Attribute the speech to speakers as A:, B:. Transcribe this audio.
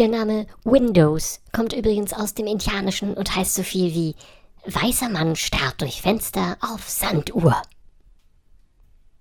A: Der Name Windows kommt übrigens aus dem Indianischen und heißt so viel wie Weißer Mann starrt durch Fenster auf Sanduhr.